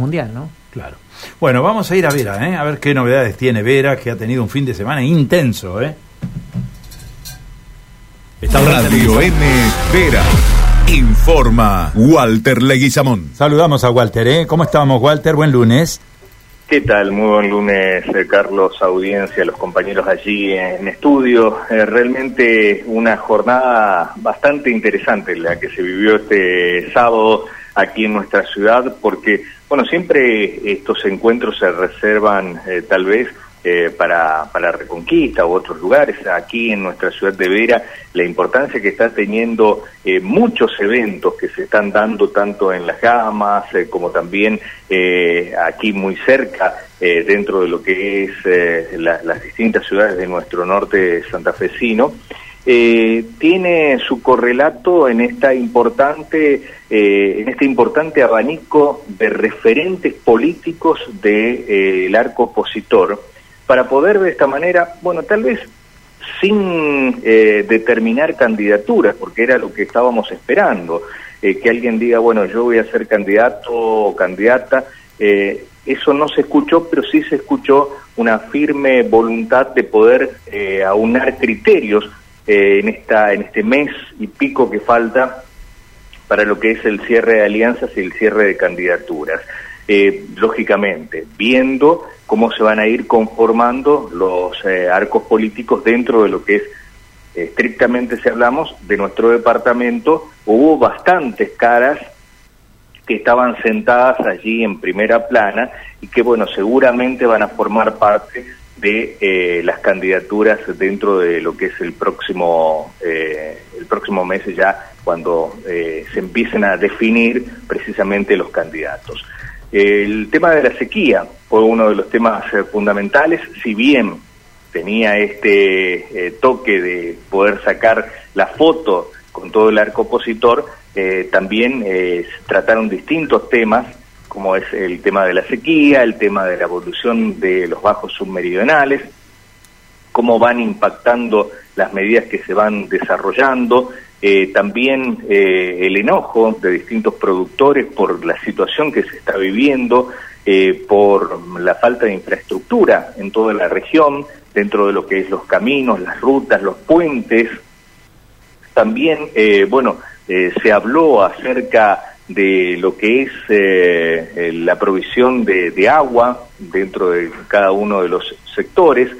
mundial, ¿no? Claro. Bueno, vamos a ir a Vera, ¿eh? a ver qué novedades tiene Vera, que ha tenido un fin de semana intenso. ¿eh? Radio M Vera. Informa Walter Leguizamón. Saludamos a Walter, ¿eh? ¿Cómo estamos, Walter? Buen lunes. ¿Qué tal? Muy buen lunes, eh, Carlos, audiencia, los compañeros allí en estudio. Eh, realmente una jornada bastante interesante la que se vivió este sábado aquí en nuestra ciudad, porque, bueno, siempre estos encuentros se reservan eh, tal vez eh, para, para Reconquista u otros lugares. Aquí en nuestra ciudad de Vera, la importancia que está teniendo eh, muchos eventos que se están dando tanto en las gamas eh, como también aquí muy cerca, dentro de lo que es las distintas ciudades de nuestro norte santafesino. Tiene su correlato en esta importante en este importante abanico de referentes políticos del arco opositor. Para poder de esta manera, bueno, tal vez sin eh, determinar candidaturas, porque era lo que estábamos esperando, eh, que alguien diga, bueno, yo voy a ser candidato o candidata, eh, eso no se escuchó, pero sí se escuchó una firme voluntad de poder aunar criterios en, esta, en este mes y pico que falta para lo que es el cierre de alianzas y el cierre de candidaturas. lógicamente, viendo cómo se van a ir conformando los eh, arcos políticos dentro de lo que es, estrictamente si hablamos, de nuestro departamento, hubo bastantes caras que estaban sentadas allí en primera plana y que, bueno, seguramente van a formar parte de eh, las candidaturas dentro de lo que es el próximo eh, el próximo mes ya cuando se empiecen a definir precisamente los candidatos. El tema de la sequía fue uno de los temas eh, fundamentales, si bien tenía este eh, toque de poder sacar la foto con todo el arco opositor, eh, también trataron distintos temas, como es el tema de la sequía, el tema de la evolución de los bajos submeridionales, cómo van impactando las medidas que se van desarrollando, eh, también eh, el enojo de distintos productores por la situación que se está viviendo, eh, por la falta de infraestructura en toda la región, dentro de lo que es los caminos, las rutas, los puentes. También, bueno, se habló acerca de lo que es la provisión de, agua dentro de cada uno de los sectores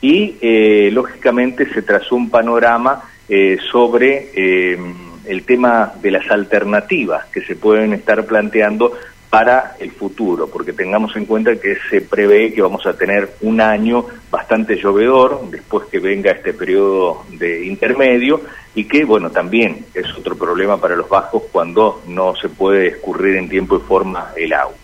y, lógicamente, se trazó un panorama eh, sobre eh, el tema de las alternativas que se pueden estar planteando para el futuro, porque tengamos en cuenta que se prevé que vamos a tener un año bastante llovedor, después que venga este periodo de intermedio, y que, bueno, también es otro problema para los bajos cuando no se puede escurrir en tiempo y forma el agua.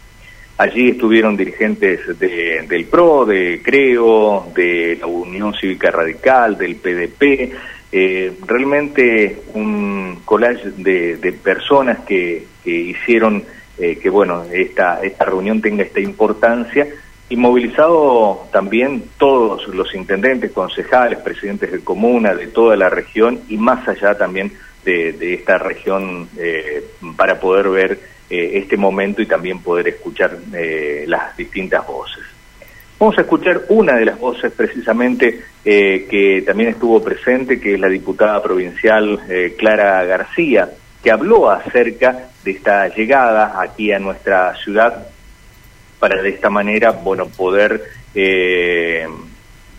Allí estuvieron dirigentes del PRO, de CREO, de la Unión Cívica Radical, del PDP, eh, realmente un collage de, personas que, hicieron eh, que bueno esta, esta reunión tenga esta importancia y movilizado también todos los intendentes, concejales, presidentes de comuna de toda la región y más allá también de, esta región eh, para poder ver este momento y también poder escuchar las distintas voces. Vamos a escuchar una de las voces precisamente eh, que también estuvo presente, que es la diputada provincial eh, Clara García, que habló acerca de esta llegada aquí a nuestra ciudad para de esta manera, bueno, poder eh,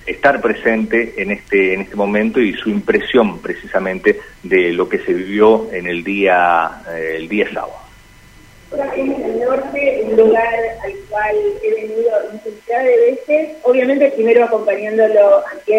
estar presente en este en este momento y su impresión precisamente de lo que se vivió en el día el día sábado. En el norte, un lugar al cual he venido infinidad de veces, obviamente primero acompañándolo aquí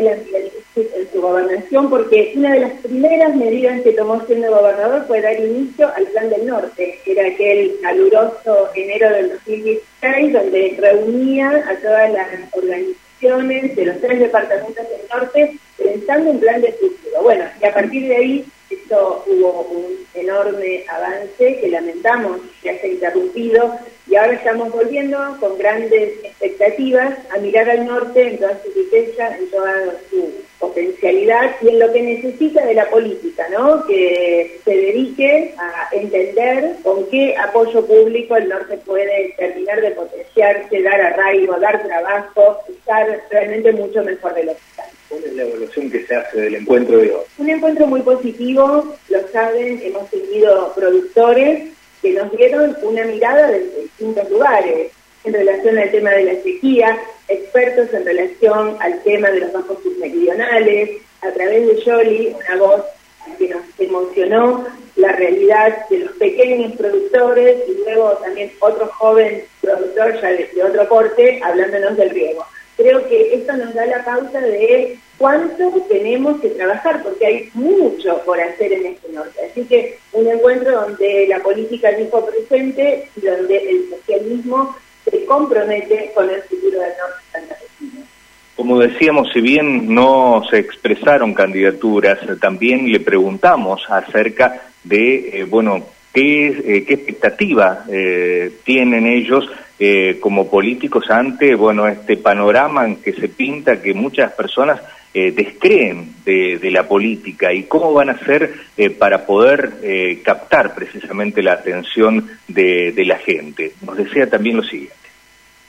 en su gobernación, porque una de las primeras medidas que tomó siendo gobernador fue dar inicio al Plan del Norte, que era aquel caluroso enero del 2016, donde reunía a todas las organizaciones de los tres departamentos del norte pensando en plan de futuro. Bueno, y a partir de ahí esto hubo un enorme avance que lamentamos que haya interrumpido y ahora estamos volviendo con grandes expectativas a mirar al norte en toda su riqueza, en toda su potencialidad y en lo que necesita de la política, ¿no? Que se dedique a entender con qué apoyo público el norte puede terminar de potenciarse, dar arraigo, dar trabajo, estar realmente mucho mejor de lo que está. ¿Cuál es la evaluación que se hace del encuentro de hoy? Un encuentro muy positivo, lo saben, hemos tenido productores que nos dieron una mirada desde distintos lugares en relación al tema de la sequía, expertos en relación al tema de los bajos submeridionales, a través de Yoli, una voz que nos emocionó la realidad de los pequeños productores y luego también otro joven productor ya de, de otro corte hablándonos del riego. Creo que esto nos da la pauta de cuánto tenemos que trabajar, porque hay mucho por hacer en este norte. Así que un encuentro donde la política dijo presente y donde el socialismo se compromete con el futuro del norte santafesino. Como decíamos, si bien no se expresaron candidaturas, también le preguntamos acerca de, eh, bueno, qué, eh, qué expectativa eh, tienen ellos eh, como políticos ante, bueno, este panorama en que se pinta que muchas personas eh, descreen de, la política y cómo van a hacer eh, para poder eh, captar precisamente la atención de, la gente. Nos decía también lo siguiente.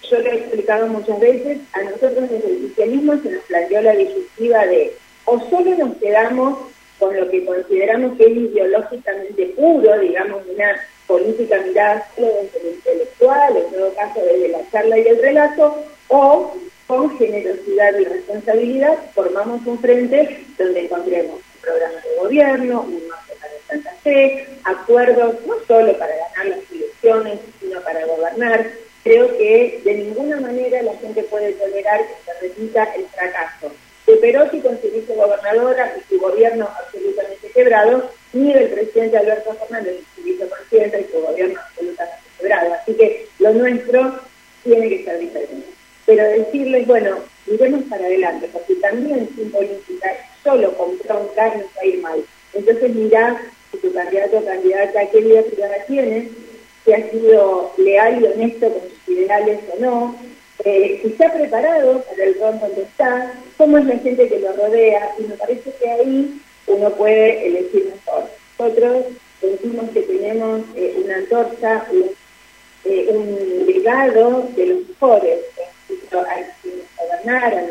Yo lo he explicado muchas veces, a nosotros desde el cristianismo se nos planteó la disyuntiva de o solo nos quedamos con lo que consideramos que es ideológicamente puro, digamos, una política mirada solo desde lo intelectual, en todo caso desde la charla y el relato, o con generosidad y responsabilidad formamos un frente donde encontremos un programa de gobierno, un mapa para Santa Fe, acuerdos no solo para ganar las elecciones, sino para gobernar. Creo que de ninguna manera la gente puede tolerar que se repita el fracaso de Perotti con su vicegobernadora y su gobierno absolutamente quebrado, ni del presidente Alberto Fernández y su vicepresidente y su gobierno absolutamente quebrado. Así que lo nuestro tiene que ser diferente pero decirles, bueno, miremos para adelante, porque también sin política, solo comprar un carro va a ir mal. Entonces mirá si tu candidato o candidata qué vida privada tiene, si ha sido leal y honesto con sus ideales o no, eh, si está preparado para el rol donde está, cómo es la gente que lo rodea, y me parece que ahí uno puede elegir mejor. Nosotros sentimos que tenemos eh, una antorcha, eh, un legado de los mejores, a gobernar, a,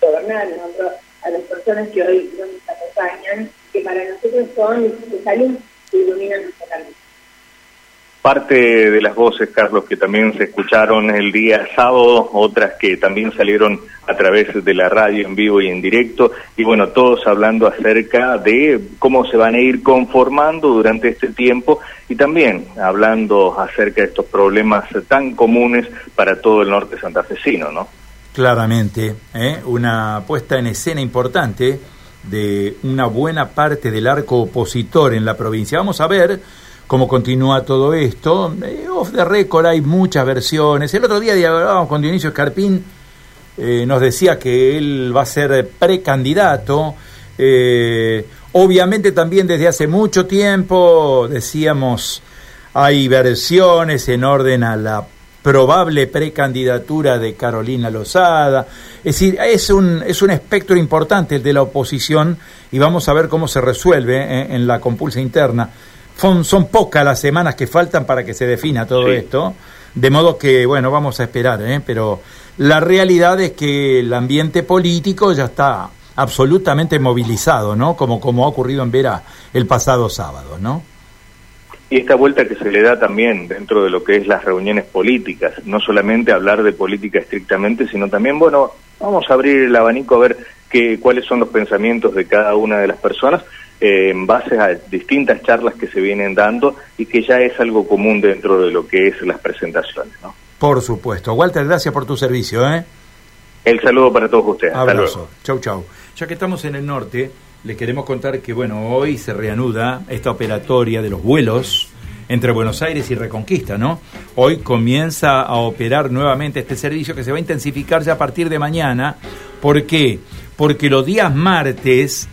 gobernar a las personas que hoy nos acompañan, que para nosotros son de salud que iluminan. Parte de las voces, Carlos, que también se escucharon el día sábado, otras que también salieron a través de la radio en vivo y en directo, y bueno, todos hablando acerca de cómo se van a ir conformando durante este tiempo y también hablando acerca de estos problemas tan comunes para todo el norte santafesino, ¿no? Claramente, ¿eh? una puesta en escena importante de una buena parte del arco opositor en la provincia. Vamos a ver cómo continúa todo esto. Eh, off the record hay muchas versiones. El otro día dialogábamos con Dionisio Escarpín, eh, nos decía que él va a ser precandidato. Eh, obviamente también desde hace mucho tiempo, decíamos, hay versiones en orden a la probable precandidatura de Carolina Lozada. Es decir, es un, es un espectro importante de la oposición y vamos a ver cómo se resuelve en la compulsa interna. Son, son, pocas las semanas que faltan para que se defina todo sí. esto, de modo que, bueno, vamos a esperar, ¿eh? pero la realidad es que el ambiente político ya está absolutamente movilizado, ¿no? Como, como ha ocurrido en Vera el pasado sábado, ¿no? Y esta vuelta que se le da también dentro de lo que es las reuniones políticas, no solamente hablar de política estrictamente, sino también, bueno, vamos a abrir el abanico a ver qué, cuáles son los pensamientos de cada una de las personas eh, en base a distintas charlas que se vienen dando y que ya es algo común dentro de lo que es las presentaciones. ¿no? Por supuesto. Walter, gracias por tu servicio. ¿eh? El saludo para todos ustedes. Abrazo. Chau, chau. Ya que estamos en el norte, le queremos contar que bueno, hoy se reanuda esta operatoria de los vuelos entre Buenos Aires y Reconquista, ¿no? Hoy comienza a operar nuevamente este servicio que se va a intensificar ya a partir de mañana. ¿Por qué? Porque los días martes